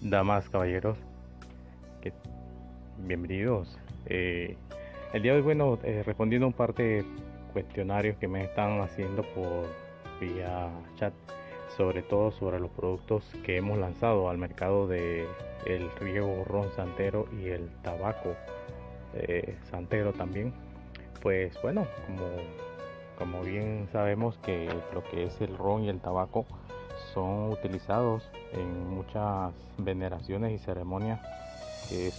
damas, caballeros, bienvenidos. Eh, el día de hoy, bueno, eh, respondiendo un par de cuestionarios que me están haciendo por vía chat, sobre todo sobre los productos que hemos lanzado al mercado de el riego ron santero y el tabaco eh, santero también. Pues bueno, como, como bien sabemos que lo que es el ron y el tabaco son utilizados en muchas veneraciones y ceremonias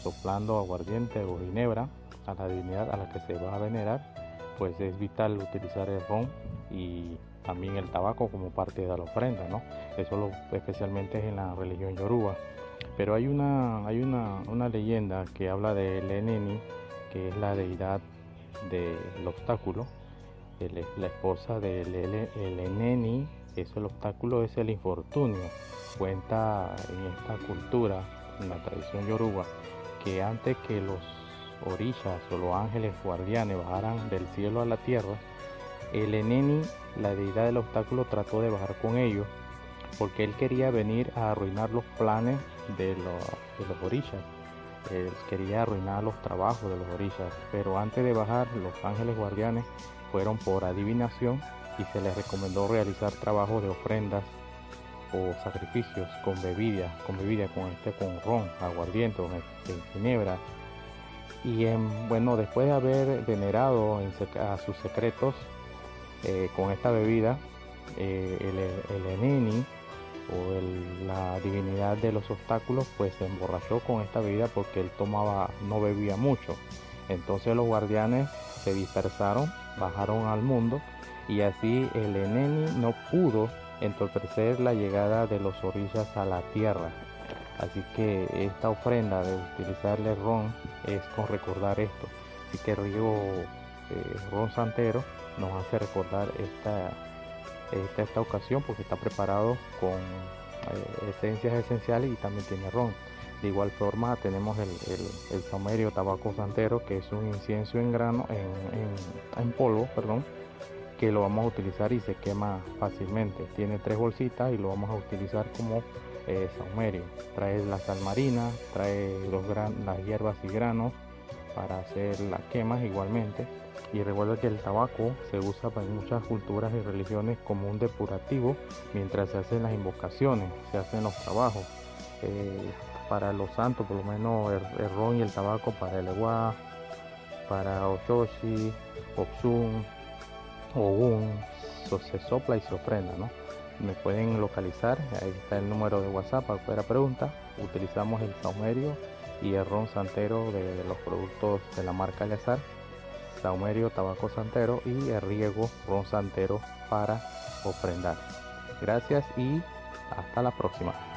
soplando aguardiente o ginebra a la divinidad a la que se va a venerar, pues es vital utilizar el ron y también el tabaco como parte de la ofrenda, ¿no? Eso lo, especialmente en la religión yoruba. Pero hay una, hay una, una leyenda que habla de Leneni, que es la deidad del obstáculo, la esposa de Leneni el obstáculo es el infortunio. Cuenta en esta cultura, en la tradición yoruba, que antes que los orillas o los ángeles guardianes bajaran del cielo a la tierra, el Eneni, la deidad del obstáculo, trató de bajar con ellos porque él quería venir a arruinar los planes de los, de los orillas. Él quería arruinar los trabajos de los orillas, pero antes de bajar, los ángeles guardianes fueron por adivinación y se les recomendó realizar trabajos de ofrendas o sacrificios con bebida, con bebida, con este, con ron, aguardiente, con ginebra. Y bueno, después de haber venerado a sus secretos eh, con esta bebida, eh, de los obstáculos, pues se emborrachó con esta bebida porque él tomaba, no bebía mucho. Entonces los guardianes se dispersaron, bajaron al mundo y así el Eneni no pudo entorpecer la llegada de los orillas a la tierra. Así que esta ofrenda de utilizarle ron es con recordar esto. Así que riego eh, ron santero nos hace recordar esta, esta, ocasión porque está preparado con esencias esenciales y también tiene ron. De igual forma tenemos el, el, saumerio tabaco santero que es un incienso en grano, en, en polvo, perdón, que lo vamos a utilizar y se quema fácilmente. Tiene tres bolsitas y lo vamos a utilizar como eh, saumerio. Trae la sal marina, trae los las hierbas y granos para hacer las quemas igualmente. Y recuerda que el tabaco se usa en muchas culturas y religiones como un depurativo mientras se hacen las invocaciones, se hacen los trabajos. Eh, para los santos, por lo menos el, ron y el tabaco para el Ewa, para Oshoshi, Opsun, un se sopla y se ofrenda, ¿no? Me pueden localizar, ahí está el número de WhatsApp para cualquier pregunta. Utilizamos el saumerio y el ron santero de los productos de la marca Eleazar, saumerio, tabaco santero y el riego ron santero para ofrendar. Gracias y hasta la próxima.